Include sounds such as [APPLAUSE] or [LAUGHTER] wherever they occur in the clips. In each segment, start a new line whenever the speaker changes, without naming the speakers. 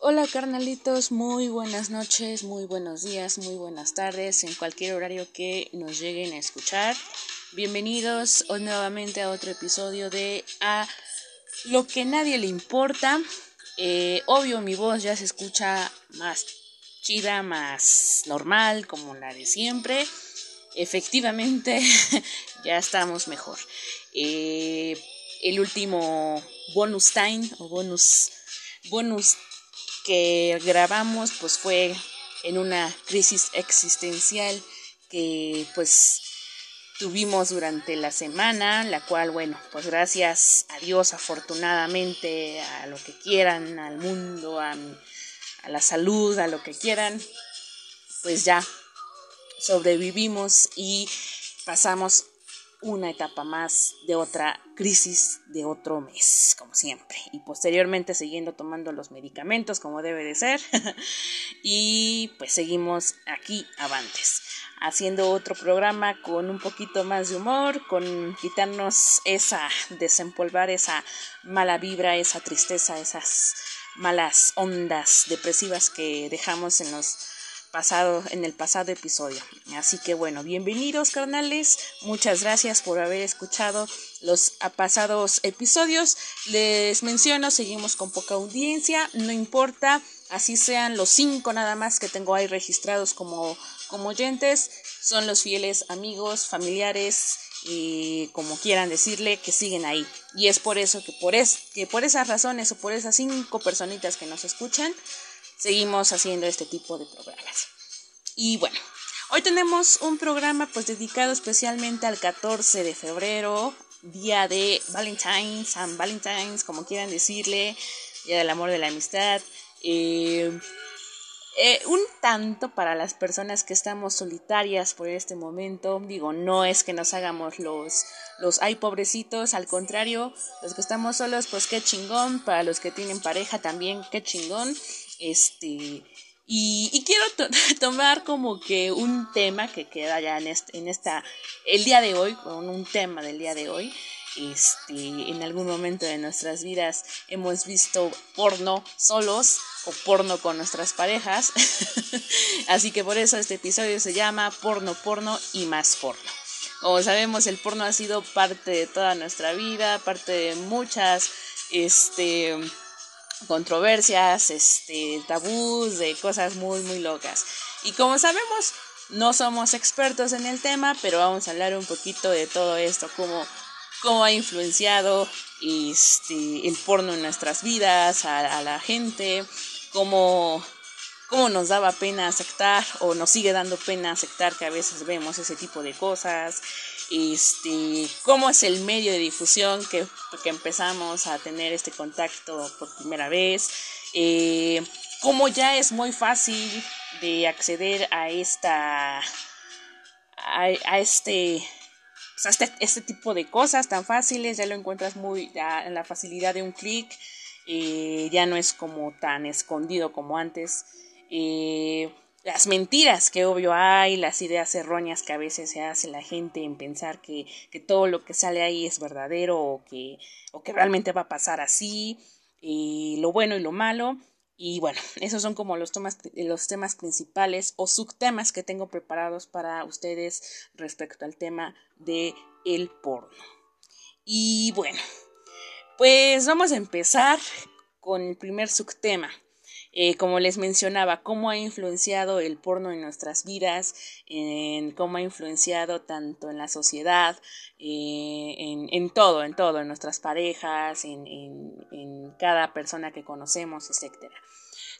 Hola carnalitos, muy buenas noches, muy buenos días, muy buenas tardes, en cualquier horario que nos lleguen a escuchar. Bienvenidos nuevamente a otro episodio de A lo que nadie le importa. Eh, obvio mi voz ya se escucha más chida, más normal, como la de siempre. Efectivamente, [LAUGHS] ya estamos mejor. Eh, el último bonus time o bonus bonus que grabamos pues fue en una crisis existencial que pues tuvimos durante la semana, la cual bueno, pues gracias a Dios afortunadamente, a lo que quieran, al mundo, a, a la salud, a lo que quieran, pues ya sobrevivimos y pasamos una etapa más de otra crisis de otro mes, como siempre. Y posteriormente siguiendo tomando los medicamentos como debe de ser. [LAUGHS] y pues seguimos aquí avantes, haciendo otro programa con un poquito más de humor, con quitarnos esa, desempolvar esa mala vibra, esa tristeza, esas malas ondas depresivas que dejamos en los pasado, en el pasado episodio. Así que bueno, bienvenidos carnales, muchas gracias por haber escuchado los pasados episodios. Les menciono, seguimos con poca audiencia, no importa, así sean los cinco nada más que tengo ahí registrados como, como oyentes, son los fieles amigos, familiares y como quieran decirle que siguen ahí. Y es por eso que por, es, que por esas razones o por esas cinco personitas que nos escuchan, seguimos haciendo este tipo de programas. Y bueno, hoy tenemos un programa pues dedicado especialmente al 14 de febrero, día de Valentine's, San Valentine's, como quieran decirle, día del amor de la amistad. Eh, eh, un tanto para las personas que estamos solitarias por este momento, digo, no es que nos hagamos los, los ay pobrecitos, al contrario, los que estamos solos, pues qué chingón, para los que tienen pareja también, qué chingón. Este, y, quiero [LAUGHS] tomar como que un tema que queda ya en, este, en esta, el día de hoy, con un tema del día de hoy. Este, en algún momento de nuestras vidas hemos visto porno solos o porno con nuestras parejas. [LAUGHS] Así que por eso este episodio se llama Porno, Porno y más porno. Como sabemos, el porno ha sido parte de toda nuestra vida, parte de muchas, este, controversias, este, tabús, de cosas muy, muy locas. Y como sabemos, no somos expertos en el tema, pero vamos a hablar un poquito de todo esto, cómo, cómo ha influenciado este, el porno en nuestras vidas, a, a la gente, cómo, cómo nos daba pena aceptar o nos sigue dando pena aceptar que a veces vemos ese tipo de cosas, este, cómo es el medio de difusión que, que empezamos a tener este contacto por primera vez, eh, cómo ya es muy fácil de acceder a esta, a, este, pues, este, este, tipo de cosas tan fáciles, ya lo encuentras muy en la facilidad de un clic, eh, ya no es como tan escondido como antes. Eh, las mentiras que obvio hay, las ideas erróneas que a veces se hace la gente en pensar que, que todo lo que sale ahí es verdadero o que, o que realmente va a pasar así, y lo bueno y lo malo. Y bueno, [LAUGHS] esos son como los los temas principales o subtemas que tengo preparados para ustedes respecto al tema de el porno. Y bueno, pues vamos a empezar con el primer subtema. Eh, como les mencionaba, cómo ha influenciado el porno en nuestras vidas, en cómo ha influenciado tanto en la sociedad, eh, en, todo, en todo, en nuestras parejas, en, en cada persona que conocemos, etcétera.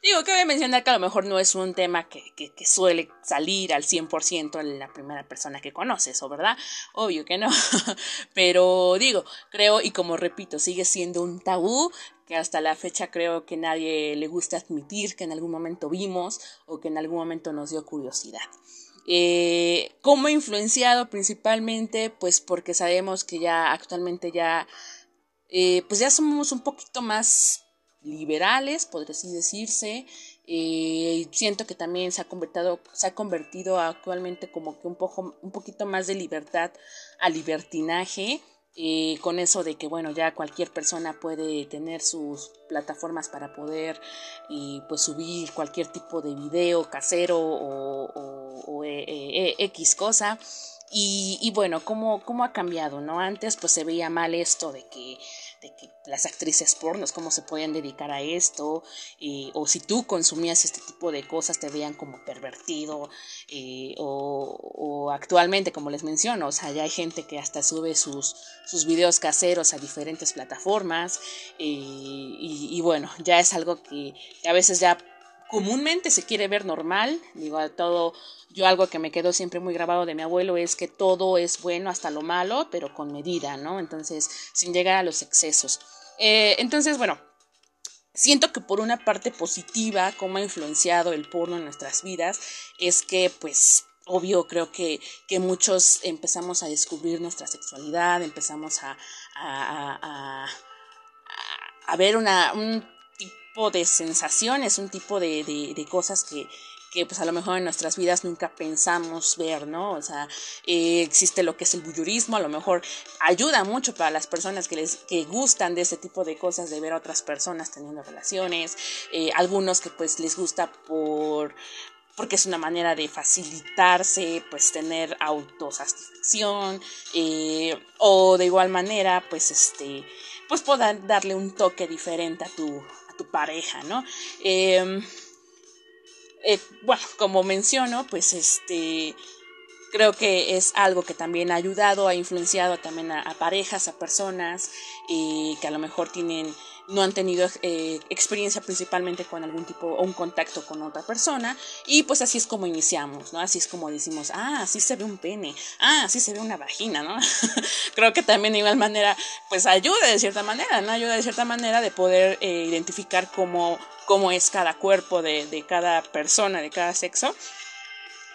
Digo, cabe mencionar que a lo mejor no es un tema que, que, que suele salir al 100% en la primera persona que conoces, ¿o verdad? Obvio que no. [LAUGHS] Pero digo, creo y como repito, sigue siendo un tabú que hasta la fecha creo que nadie le gusta admitir que en algún momento vimos o que en algún momento nos dio curiosidad. Eh, ¿Cómo influenciado principalmente? Pues porque sabemos que ya actualmente ya, eh, pues ya somos un poquito más liberales, podría así decirse. Eh, siento que también se ha convertido, se ha convertido actualmente como que un poco, un poquito más de libertad a libertinaje eh, con eso de que bueno ya cualquier persona puede tener sus plataformas para poder y pues subir cualquier tipo de video casero o, eh, eh, X cosa y, y bueno cómo, cómo ha cambiado no antes pues se veía mal esto de que de que las actrices pornos, cómo se podían dedicar a esto, o si tú consumías este tipo de cosas te veían como pervertido, o, actualmente, como les menciono, o sea, ya hay gente que hasta sube sus, sus videos caseros a diferentes plataformas, y, bueno, ya es algo que a veces ya comúnmente se quiere ver normal, digo, todo, yo algo que me quedó siempre muy grabado de mi abuelo es que todo es bueno hasta lo malo, pero con medida, ¿no? Entonces, sin llegar a los excesos. Eh, entonces, bueno, siento que por una parte positiva, como ha influenciado el porno en nuestras vidas, es que, pues, obvio, creo que, que muchos empezamos a descubrir nuestra sexualidad, empezamos a, a, a, a ver una, un de sensaciones, un tipo de, de, cosas que, que pues a lo mejor en nuestras vidas nunca pensamos ver, ¿no? O sea, eh, existe lo que es el bullurismo, a lo mejor ayuda mucho para las personas que les que gustan de ese tipo de cosas, de ver a otras personas teniendo relaciones, eh, algunos que pues les gusta por porque es una manera de facilitarse, pues tener autosatisfacción, eh, o de igual manera, pues este, pues poder darle un toque diferente a tu, tu pareja, ¿no? Em, eh, bueno, como menciono, pues este creo que es algo que también ha ayudado, ha influenciado también a, parejas, a personas y que a lo mejor tienen no han tenido eh, experiencia principalmente con algún tipo o un contacto con otra persona y pues así es como iniciamos, ¿no? Así es como decimos, ah, así se ve un pene, ah, así se ve una vagina, ¿no? [LAUGHS] Creo que también de igual manera pues ayuda de cierta manera, ¿no? Ayuda de cierta manera de poder eh, identificar cómo, cómo es cada cuerpo de, cada persona, de cada sexo.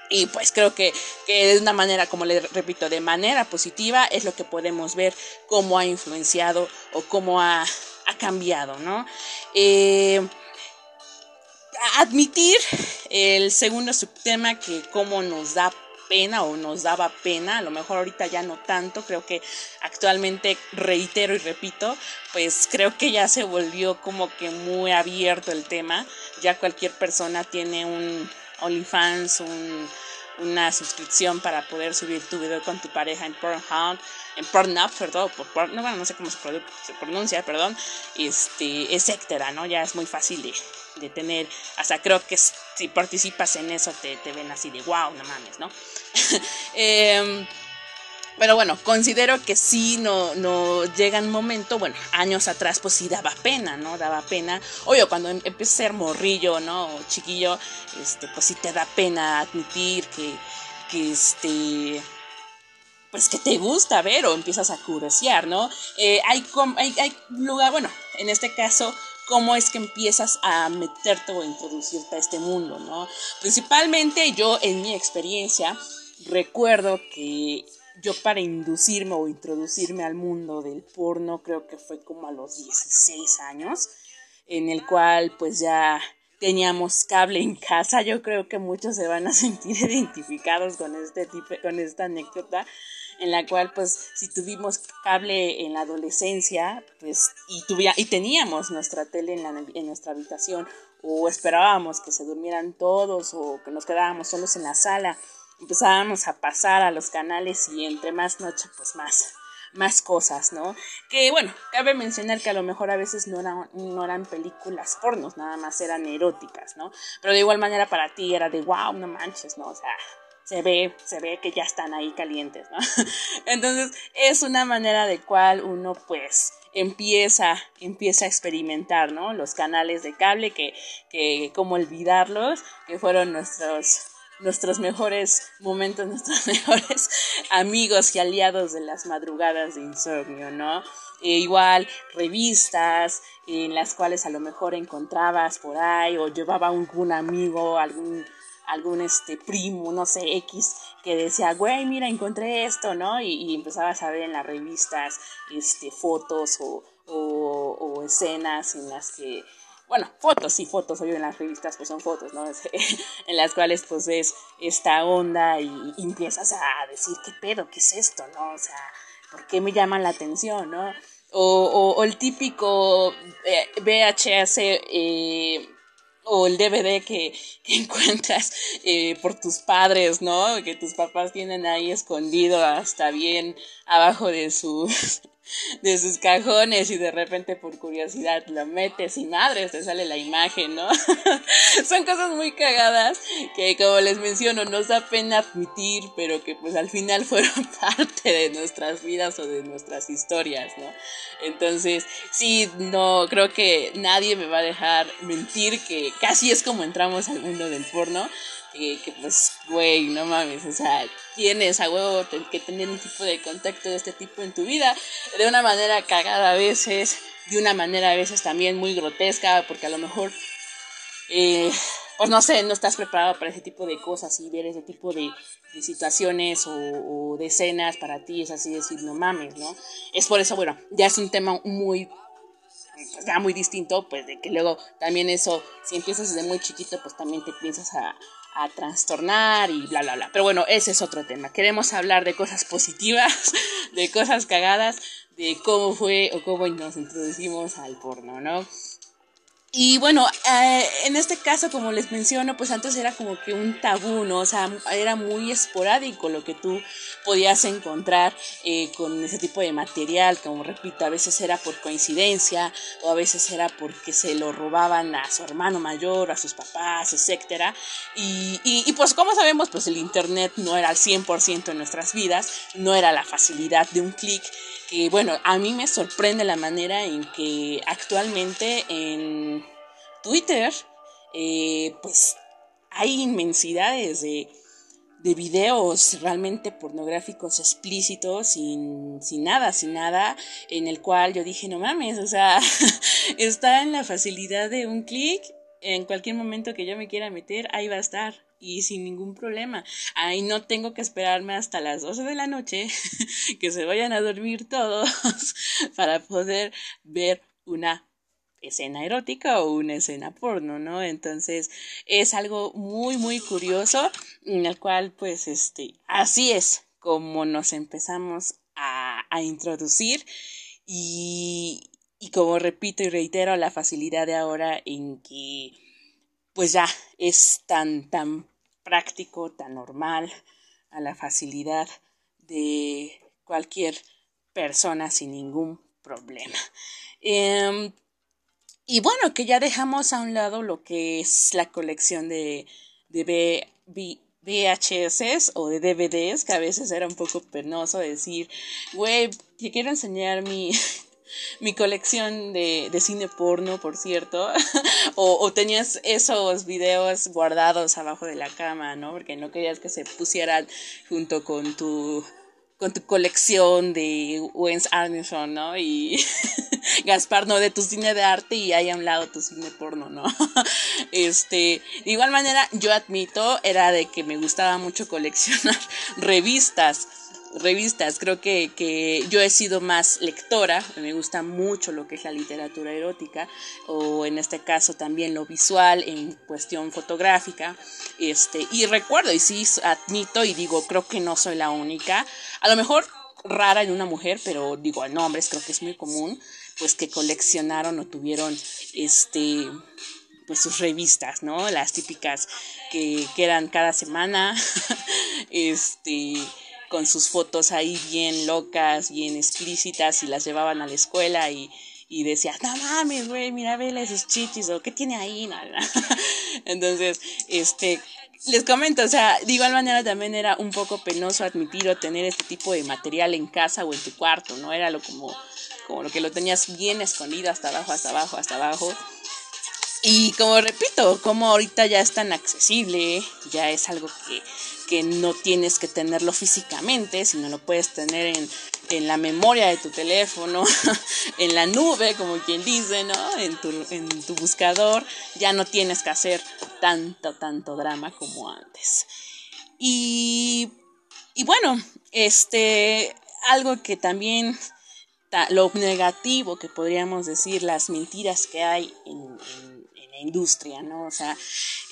Y pues creo que, que de una manera, como le repito, de manera positiva es lo que podemos ver cómo ha influenciado o cómo ha ha cambiado, ¿no? Eh, admitir el segundo subtema que como nos da pena o nos daba pena, a lo mejor ahorita ya no tanto, creo que actualmente reitero y repito, pues creo que ya se volvió como que muy abierto el tema, ya cualquier persona tiene un OnlyFans, un una suscripción para poder subir tu video con tu pareja en Pornhub, en Pornhub, perdón, por, no, bueno, no sé cómo se, pronuncia, perdón, este, etcétera, ¿no? Ya es muy fácil de, tener, hasta creo que si participas en eso te, te ven así de wow, no mames, ¿no? [LAUGHS] eh, pero bueno, considero que sí no, no llega un momento, bueno, años atrás pues sí daba pena, ¿no? Daba pena. Oye, cuando em, empiezas a ser morrillo, ¿no? O chiquillo, este, pues sí te da pena admitir que, que este pues que te gusta ver o empiezas a curiosear, ¿no? Eh, hay, hay, hay lugar, bueno, en este caso, cómo es que empiezas a meterte o introducirte a este mundo, ¿no? Principalmente yo, en mi experiencia, recuerdo que yo para inducirme o introducirme al mundo del porno creo que fue como a los 16 años, en el cual pues ya teníamos cable en casa. Yo creo que muchos se van a [LAUGHS] sentir identificados con este tipo, con esta anécdota en la cual pues si tuvimos cable en la adolescencia pues y y teníamos nuestra tele en, en nuestra habitación o esperábamos que se durmieran todos o que nos quedábamos solos en la sala empezábamos a pasar a los canales y entre más noche, pues más, más cosas, ¿no? Que bueno, cabe mencionar que a lo mejor a veces no eran, no eran películas pornos, nada más eran eróticas, ¿no? Pero de igual manera para ti era de wow, no manches, ¿no? O sea, se ve, se ve que ya están ahí calientes, ¿no? [LAUGHS] Entonces es una manera de cual uno pues empieza, empieza a experimentar, ¿no? Los canales de cable que, que como olvidarlos, que fueron nuestros nuestros mejores momentos, [LAUGHS] nuestros mejores amigos y aliados de las madrugadas de insomnio, ¿no? E igual revistas en las cuales a lo mejor encontrabas por ahí o llevaba algún amigo, algún algún este primo, no sé, X, que decía, güey, mira, encontré esto, ¿no? Y, empezabas a ver en las revistas este, fotos o, o escenas en las que bueno, fotos, sí, fotos, hoy en las revistas pues son fotos, ¿no? [LAUGHS] en las cuales pues ves esta onda y, empiezas a decir, ¿qué pedo? ¿Qué es esto? ¿No? O sea, ¿por qué me llaman la atención, no? O, o, el típico eh, VHS eh, o el DVD que, [LAUGHS] encuentras eh, por tus padres, ¿no? Que tus papás tienen ahí escondido hasta bien abajo de sus de sus cajones y de repente por curiosidad lo metes y madre te sale la imagen, ¿no? [LAUGHS] Son cosas muy cagadas que como les menciono nos da pena admitir, pero que pues al final fueron [LAUGHS] parte de nuestras vidas o de nuestras historias, ¿no? Entonces, sí, no, creo que nadie me va a dejar mentir que casi es como entramos al mundo del porno que, pues, güey, no mames, o sea, tienes a huevo que tener un tipo de contacto de este tipo en tu vida, de una manera cagada a veces, de una manera a veces también muy grotesca, porque a lo mejor, eh, pues no sé, no estás preparado para ese tipo de cosas y ver ese tipo de, situaciones o, de escenas para ti, es así decir, no mames, ¿no? Es por eso, bueno, ya es un tema muy ya muy distinto, pues de que luego también eso, si empiezas desde muy chiquito, pues también te piensas a, a trastornar y bla, bla, bla. Pero bueno, ese es otro tema. Queremos hablar de cosas positivas, [LAUGHS] de cosas cagadas, de cómo fue o cómo nos introducimos al porno, ¿no? Y bueno, eh, en este caso, como les menciono, pues antes era como que un tabú, ¿no? O sea, era muy esporádico lo que tú podías encontrar eh, con ese tipo de material, como repito, a veces era por coincidencia o a veces era porque se lo robaban a su hermano mayor, a sus papás, etcétera. Y, y, y pues como sabemos, pues el Internet no era al 100% en nuestras vidas, no era la facilidad de un clic bueno, a mí me sorprende la manera en que actualmente en Twitter, eh, pues hay inmensidades de, de videos realmente pornográficos explícitos, sin, sin nada, sin nada, en el cual yo dije, no mames, o sea, [LAUGHS] está en la facilidad de un clic, en cualquier momento que yo me quiera meter, ahí va a estar y sin ningún problema. Ahí no tengo que esperarme hasta las 12 de la noche [LAUGHS] que se vayan a dormir todos [LAUGHS] para poder ver una escena erótica o una escena porno, ¿no? Entonces es algo muy, muy curioso en el cual, pues, este, así es como nos empezamos a, a introducir y, y como repito y reitero, la facilidad de ahora en que pues ya es tan, tan práctico, tan normal, a la facilidad de cualquier persona sin ningún problema. Em, y bueno, que ya dejamos a un lado lo que es la colección de, de VHS o de DVDs, que a veces era un poco penoso decir, güey, te quiero enseñar mi, mi colección de, de cine porno, por cierto, [LAUGHS] o, o, tenías esos videos guardados abajo de la cama, ¿no? Porque no querías que se pusieran junto con tu con tu colección de Wens Arneson, ¿no? Y [LAUGHS] Gaspar, ¿no? De tu cine de arte y ahí a un lado tu cine porno, ¿no? [LAUGHS] este, de igual manera, yo admito, era de que me gustaba mucho coleccionar revistas revistas. Creo que, que, yo he sido más lectora, me gusta mucho lo que es la literatura erótica, o en este caso también lo visual en cuestión fotográfica. Este, y recuerdo, y sí admito y digo, creo que no soy la única, a lo mejor rara en una mujer, pero digo, en hombres creo que es muy común, pues que coleccionaron o tuvieron este pues sus revistas, ¿no? Las típicas que, que eran cada semana, [LAUGHS] este, con sus fotos ahí bien locas, bien explícitas y las llevaban a la escuela y, y no mames, güey, mira, vele sus chichis o qué tiene ahí, [LAUGHS] Entonces, este, les comento, o sea, de igual manera también era un poco penoso admitir o tener este tipo de material en casa o en tu cuarto, ¿no? Era lo como, como lo que lo tenías bien escondido hasta abajo, hasta abajo, hasta abajo. Y como repito, como ahorita ya es tan accesible, ya es algo que, no tienes que tenerlo físicamente, sino lo puedes tener en, en la memoria de tu teléfono, [LAUGHS] en la nube, como quien dice, ¿no? En tu, en tu buscador, ya no tienes que hacer tanto, tanto drama como antes. Y, y bueno, este, algo que también lo negativo que podríamos decir, las mentiras que hay en, industria, ¿no? O sea,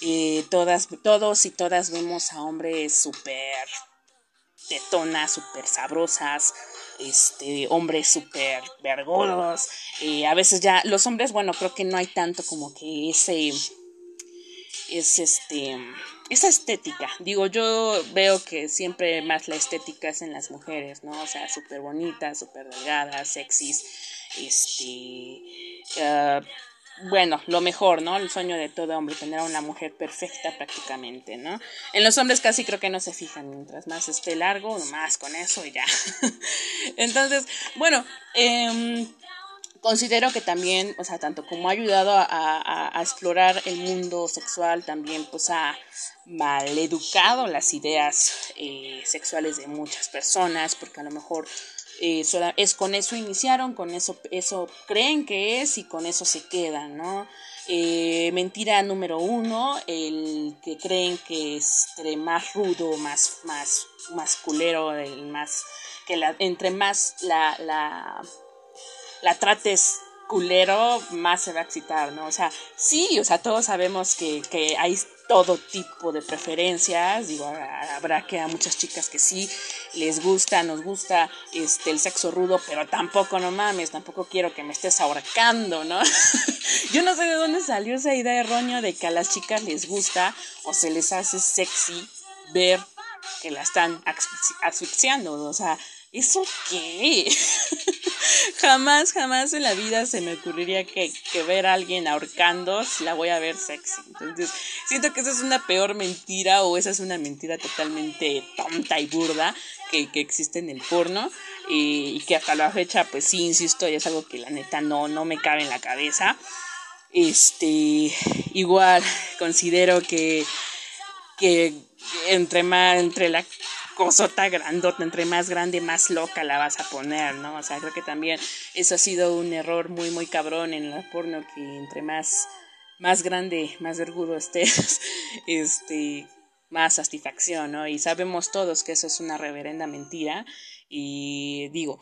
eh, todas, todos y todas vemos a hombres súper tetonas, súper sabrosas, este, hombres súper vergodos. Eh, a veces ya, los hombres, bueno, creo que no hay tanto como que ese, es este, esa estética. Digo, yo veo que siempre más la estética es en las mujeres, ¿no? O sea, súper bonitas, súper delgadas, sexys, este, uh, bueno, lo mejor, ¿no? El sueño de todo hombre, tener a una mujer perfecta prácticamente, ¿no? En los hombres casi creo que no se fijan, mientras más esté largo, más con eso y ya. [LAUGHS] Entonces, bueno, eh, considero que también, o sea, tanto como ha ayudado a, explorar el mundo sexual, también pues ha maleducado las ideas eh, sexuales de muchas personas, porque a lo mejor eh, es con eso iniciaron, con eso, eso creen que es y con eso se quedan, ¿no? Eh, mentira número uno, el que creen que entre más rudo, más, más, más culero, el más, que entre más la, la, la trates culero, más se va a excitar, ¿no? O sea, sí, o sea, todos sabemos que, que hay todo tipo de preferencias, digo, habrá que a muchas chicas que sí les gusta, nos gusta este el sexo rudo, pero tampoco no mames, tampoco quiero que me estés ahorcando, ¿no? [LAUGHS] Yo no sé de dónde salió esa idea errónea de que a las chicas les gusta o se les hace sexy ver que la están asfixiando, o sea, ¿eso qué? [LAUGHS] jamás, jamás en la vida se me ocurriría que, ver a alguien ahorcando la voy a ver sexy. Entonces, siento que esa es una peor mentira o esa es una mentira totalmente tonta y burda que, existe en el porno y, que hasta la fecha, pues sí, insisto, ya es algo que la neta no, no me cabe en la cabeza. Este, igual considero que, que entre más, entre la cosota grandota, entre más grande, más loca la vas a poner, ¿no? O sea, creo que también eso ha sido un error muy, muy cabrón en la porno, que entre más, más grande, más vergudo estés, [LAUGHS] este, más satisfacción, ¿no? Y sabemos todos que eso es una reverenda mentira, y digo,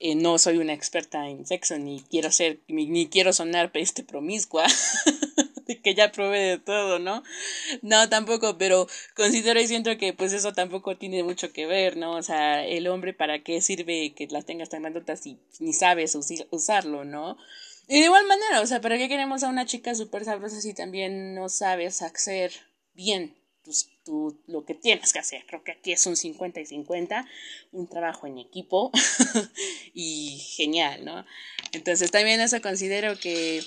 eh, no soy una experta en sexo, ni quiero ser, ni, quiero sonar este promiscua. [LAUGHS] [LAUGHS] que ya probé de todo, ¿no? No, tampoco, pero considero y siento que pues eso tampoco tiene mucho que ver, ¿no? O sea, el hombre para qué sirve que las tengas tan grandotas si ni sabes usarlo, ¿no? Y de igual manera, o sea, ¿para qué queremos a una chica súper sabrosa si también no sabes hacer bien tu, lo que tienes que hacer? Creo que aquí es un 50 y 50, un trabajo en equipo [LAUGHS] y genial, ¿no? Entonces también eso considero que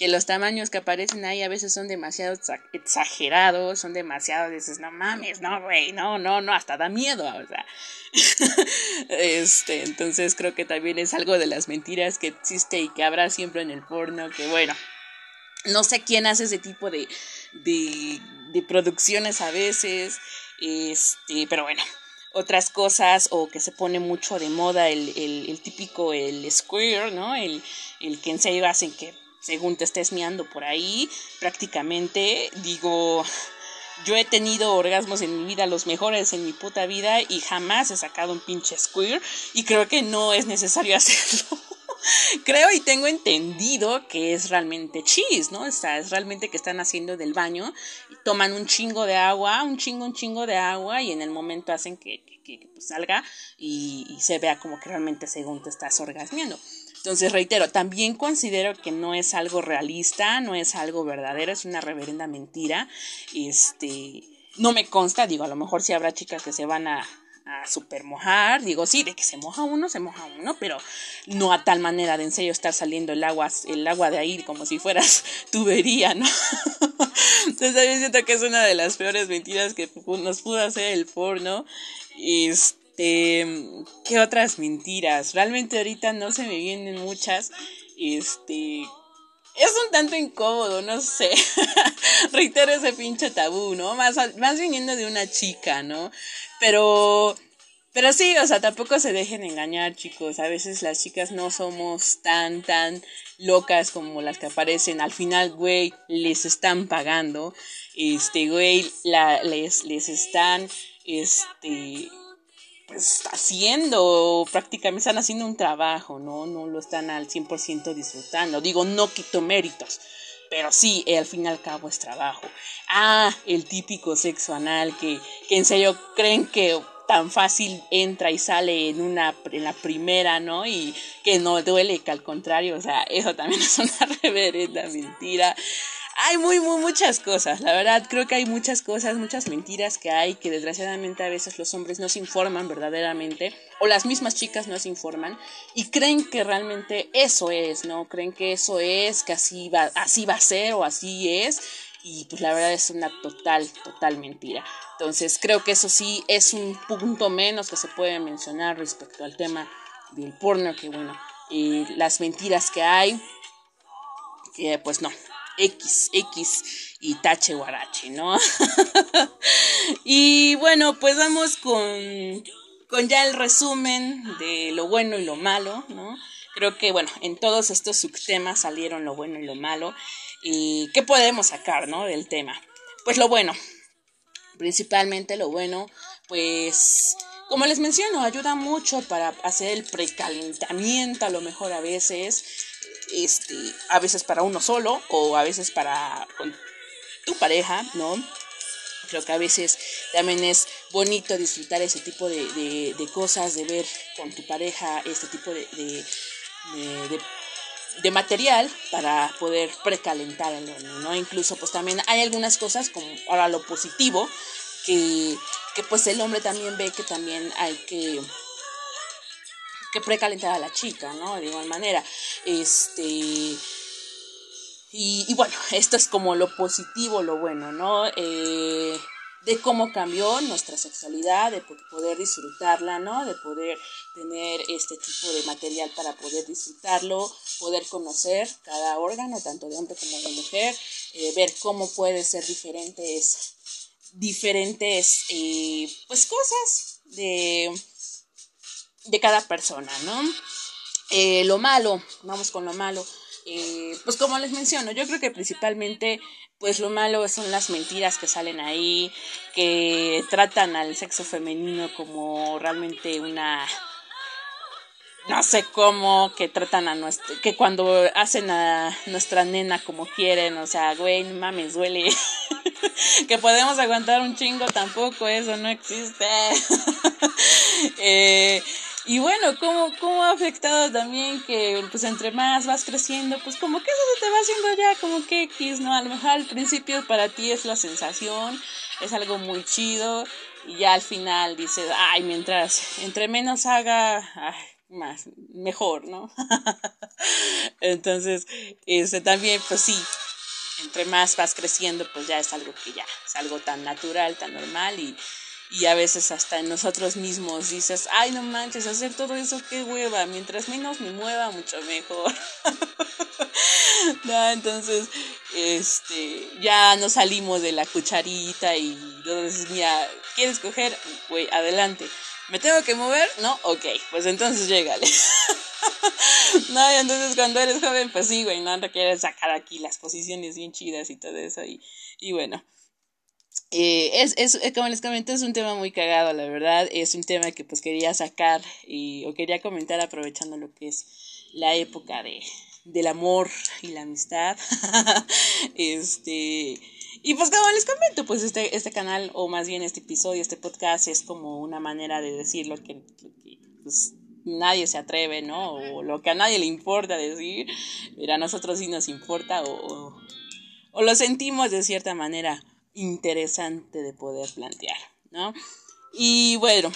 que los tamaños que aparecen ahí a veces son demasiado exagerados, son demasiado, dices, no mames, no, güey, no, no, no, hasta da miedo, o sea. [LAUGHS] este, entonces creo que también es algo de las mentiras que existe y que habrá siempre en el porno, que bueno, no sé quién hace ese tipo de, de, producciones a veces, este, pero bueno, otras cosas o que se pone mucho de moda el, el, el típico el square, ¿no? El, el que en serio hacen que según te estés miando por ahí, prácticamente digo, yo he tenido orgasmos en mi vida, los mejores en mi puta vida, y jamás he sacado un pinche square, y creo que no es necesario [LAUGHS] hacerlo. creo y tengo entendido que es realmente chis, ¿no? O sea, es realmente que están haciendo del baño, toman un chingo de agua, un chingo, un chingo de agua, y en el momento hacen que, pues, salga y, y se vea como que realmente según te estás orgasmiando. Entonces, reitero, también considero que no es algo realista, no es algo verdadero, es una reverenda mentira. Este, no me consta, digo, a lo mejor sí habrá chicas que se van a, a super mojar, digo, sí, de que se moja uno, se moja uno, pero no a tal manera de en serio estar saliendo el agua, el agua de ahí como si fueras [LAUGHS] tubería, ¿no? [LAUGHS] Entonces también siento que es una de las peores mentiras que nos pudo hacer el porno. Este este, ¿qué otras mentiras? Realmente ahorita no se me vienen muchas. Este, es un tanto incómodo, no sé. [LAUGHS] Reitero ese pinche tabú, ¿no? Más, más viniendo de una chica, ¿no? Pero, pero sí, o sea, tampoco se dejen engañar, chicos. A veces las chicas no somos tan, tan locas como las que aparecen. Al final, güey, les están pagando. Este, güey, la, les, les están, este, pues, haciendo, prácticamente están haciendo un trabajo, ¿no? No lo están al 100% disfrutando. Digo, no quito méritos, pero sí, al fin y al cabo es trabajo. Ah, el típico sexo anal que, que en serio creen que tan fácil entra y sale en una en la primera, ¿no? Y que no duele, que al contrario, o sea, eso también [LAUGHS] es una reverenda mentira hay muy, muy, muchas cosas. La verdad, creo que hay muchas cosas, muchas mentiras que hay que desgraciadamente a veces los hombres no se informan verdaderamente o las mismas chicas no se informan y creen que realmente eso es, ¿no? Creen que eso es, que así va, así va a ser o así es y pues la verdad es una total, total mentira. Entonces creo que eso sí es un punto menos que se puede mencionar respecto al tema del porno, que bueno, y las mentiras que hay, que pues no, X, X y tache guarache, ¿no? [LAUGHS] y bueno, pues vamos con, con ya el resumen de lo bueno y lo malo, ¿no? Creo que, bueno, en todos estos subtemas salieron lo bueno y lo malo. ¿Y qué podemos sacar, ¿no? Del tema. Pues lo bueno, principalmente lo bueno, pues como les menciono, ayuda mucho para hacer el precalentamiento, a lo mejor a veces, este, a veces para uno solo o a veces para tu pareja, ¿no? Creo que a veces también es bonito disfrutar ese tipo de, cosas, de ver con tu pareja este tipo de, de, material para poder precalentar el horno, ¿no? Incluso pues también hay algunas cosas como ahora lo positivo que, que pues el hombre también ve que también hay que que a la chica, ¿no? De igual manera. Este. Y, bueno, [LAUGHS] esto es como lo positivo, lo bueno, ¿no? Eh, de cómo cambió nuestra sexualidad, de poder disfrutarla, ¿no? De poder tener este tipo de material para poder disfrutarlo, poder conocer cada órgano, tanto de hombre como de mujer, eh, ver cómo puede ser diferentes, diferentes, eh, pues cosas de de cada persona, ¿no? Eh, lo malo, vamos con lo malo. Eh, pues como les menciono, yo creo que principalmente pues lo malo son las mentiras que salen ahí, que tratan al sexo femenino como realmente una no sé cómo, que tratan a nuestro, que cuando hacen a nuestra nena como quieren, o sea, güey, mames, duele. [LAUGHS] que podemos aguantar un chingo tampoco, eso no existe. [LAUGHS] eh, y bueno, ¿cómo, ¿cómo ha afectado también que pues entre más vas creciendo, pues como que eso se te va haciendo ya como que X, ¿no? A lo mejor al principio para ti es la sensación, es algo muy chido y ya al final dices, ay, mientras entre menos haga, más, mejor, ¿no? [LAUGHS] Entonces, este también, pues sí, entre más vas creciendo, pues ya es algo que ya, es algo tan natural, tan normal y y a veces hasta en nosotros mismos dices, ay, no manches, hacer todo eso, qué hueva, mientras menos me mueva, mucho mejor. [LAUGHS] no, entonces, este, ya nos salimos de la cucharita y entonces, mira, ¿quieres coger? Güey, adelante. ¿Me tengo que mover? No, ok, pues entonces llégale. [LAUGHS] no, y entonces cuando eres joven, pues sí, güey, no te quieres sacar aquí las posiciones bien chidas y todo eso. Y, y bueno, eh, es, es, eh, como les comenté, es un tema muy cagado, la verdad. Es un tema que pues quería sacar y, o quería comentar aprovechando lo que es la época de, del amor y la amistad. [LAUGHS] este. Y pues como les comento, pues este, este canal, o más bien este episodio, este podcast, es como una manera de decir lo que, pues, nadie se atreve, ¿no? O lo que a nadie le importa decir, pero a nosotros sí nos importa, o, o lo sentimos de cierta manera interesante de poder plantear, ¿no? Y bueno,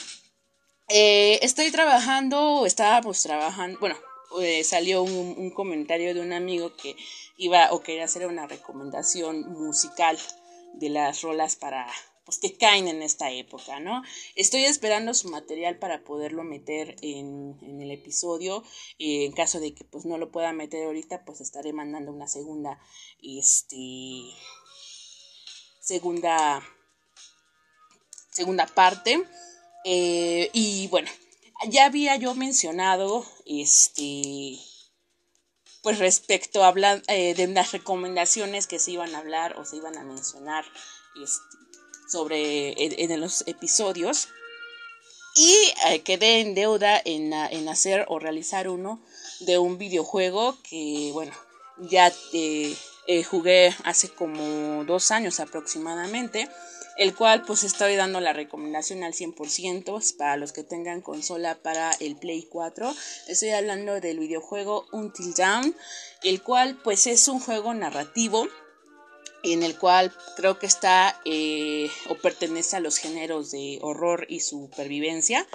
eh, estoy trabajando, estábamos trabajando, bueno, eh, salió un, comentario de un amigo que iba o quería hacer una recomendación musical de las rolas para pues que caen en esta época, ¿no? Estoy esperando su material para poderlo meter en, en el episodio. Eh, en caso de que pues no lo pueda meter ahorita, pues estaré mandando una segunda, este, segunda, segunda parte. Eh, y bueno, ya había yo mencionado, este, pues respecto a hablar eh, de las recomendaciones que se iban a hablar o se iban a mencionar este, sobre en, los episodios. Y eh, quedé en deuda en, en, hacer o realizar uno de un videojuego que, bueno, ya eh, jugué hace como dos años aproximadamente, el cual pues estoy dando la recomendación al 100% para los que tengan consola para el Play 4. Estoy hablando del videojuego Until Dawn, el cual pues es un juego narrativo en el cual creo que está eh, o pertenece a los géneros de horror y supervivencia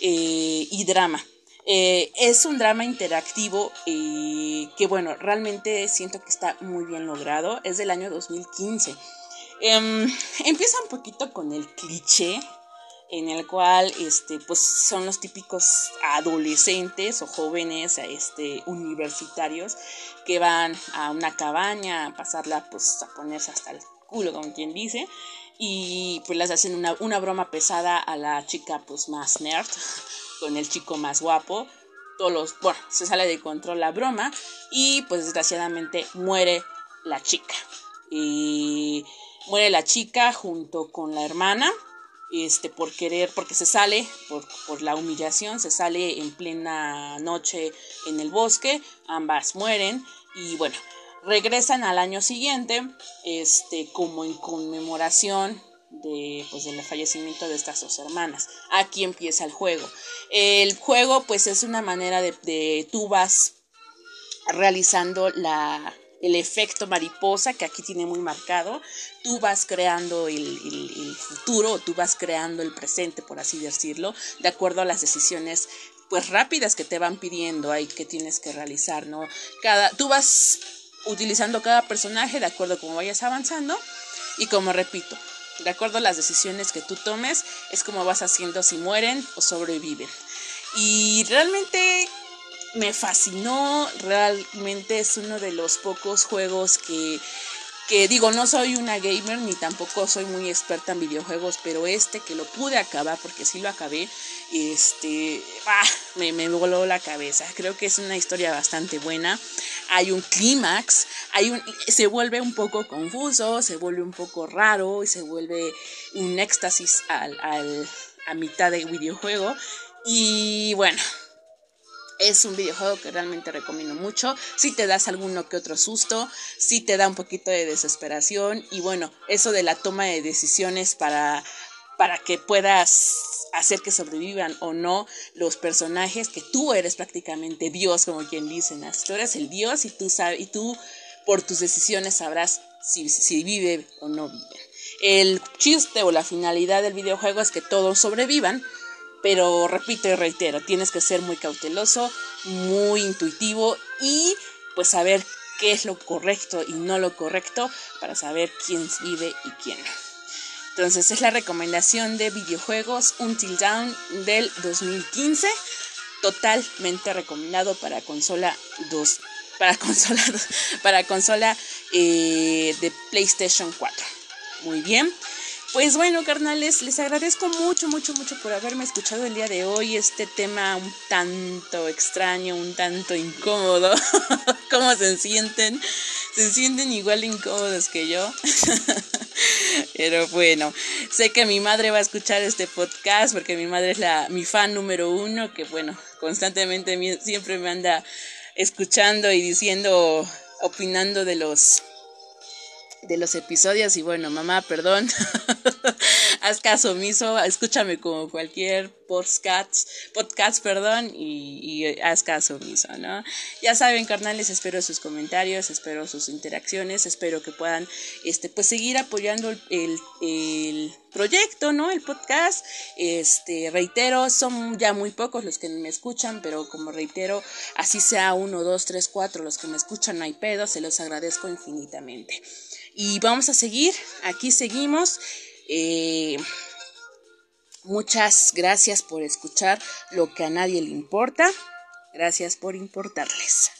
eh, y drama. Eh, es un drama interactivo que bueno, realmente siento que está muy bien logrado. Es del año 2015. Em, empieza un poquito con el cliché en el cual este pues son los típicos adolescentes o jóvenes este universitarios que van a una cabaña a pasarla pues a ponerse hasta el culo como quien dice y pues les hacen una, una broma pesada a la chica pues más nerd con el chico más guapo todos los bueno se sale de control la broma y pues desgraciadamente muere la chica. Y muere la chica junto con la hermana este por querer porque se sale por, por, la humillación se sale en plena noche en el bosque ambas mueren y bueno regresan al año siguiente este como en conmemoración de pues del fallecimiento de estas dos hermanas. Aquí empieza el juego. El juego pues es una manera de, tú vas realizando la el efecto mariposa que aquí tiene muy marcado, tú vas creando el, futuro, tú vas creando el presente, por así decirlo, de acuerdo a las decisiones pues rápidas que te van pidiendo ahí que tienes que realizar, ¿no? Cada, tú vas utilizando cada personaje de acuerdo a cómo vayas avanzando y como repito, de acuerdo a las decisiones que tú tomes, es como vas haciendo si mueren o sobreviven. Y realmente me fascinó, realmente es uno de los pocos juegos que, que digo, no soy una gamer ni tampoco soy muy experta en videojuegos, pero este que lo pude acabar, porque sí lo acabé, este, ah, me, me voló la cabeza. Creo que es una historia bastante buena. Hay un clímax, hay un, se vuelve un poco confuso, se vuelve un poco raro y se vuelve un éxtasis al, al, a mitad del videojuego. Y bueno, es un videojuego que realmente recomiendo mucho. Si te das alguno que otro susto, si te da un poquito de desesperación y bueno, eso de la toma de decisiones para, para que puedas hacer que sobrevivan o no los personajes que tú eres prácticamente Dios, como quien dicen. Tú eres el Dios y tú sabes y tú por tus decisiones sabrás si, si vive o no vive. El chiste o la finalidad del videojuego es que todos sobrevivan pero repito y reitero, tienes que ser muy cauteloso, muy intuitivo y pues saber qué es lo correcto y no lo correcto para saber quién vive y quién no. Entonces es la recomendación de videojuegos Until Dawn del 2015, totalmente recomendado para consola 2, para [LAUGHS] consola, para consola eh, de PlayStation 4. Muy bien. Pues bueno, carnales, les agradezco mucho, mucho, mucho por haberme escuchado el día de hoy. Este tema un tanto extraño, un tanto incómodo. [LAUGHS] ¿Cómo se sienten? Se sienten igual incómodos que yo. [LAUGHS] Pero bueno, sé que mi madre va a escuchar este podcast porque mi madre es la mi fan número uno, que bueno, constantemente siempre me anda escuchando y diciendo, opinando de los de los episodios y bueno, mamá, perdón, [LAUGHS] haz caso omiso, escúchame como cualquier podcast, podcast perdón, y, y, haz caso omiso, ¿no? Ya saben, carnales, espero sus comentarios, espero sus interacciones, espero que puedan, este, pues seguir apoyando el, el, proyecto, ¿no? El podcast, este, reitero, son ya muy pocos los que me escuchan, pero como reitero, así sea uno, dos, tres, cuatro los que me escuchan, no hay pedo, se los agradezco infinitamente. Y vamos a seguir, aquí seguimos. Eh, muchas gracias por escuchar lo que a nadie le importa. Gracias por importarles.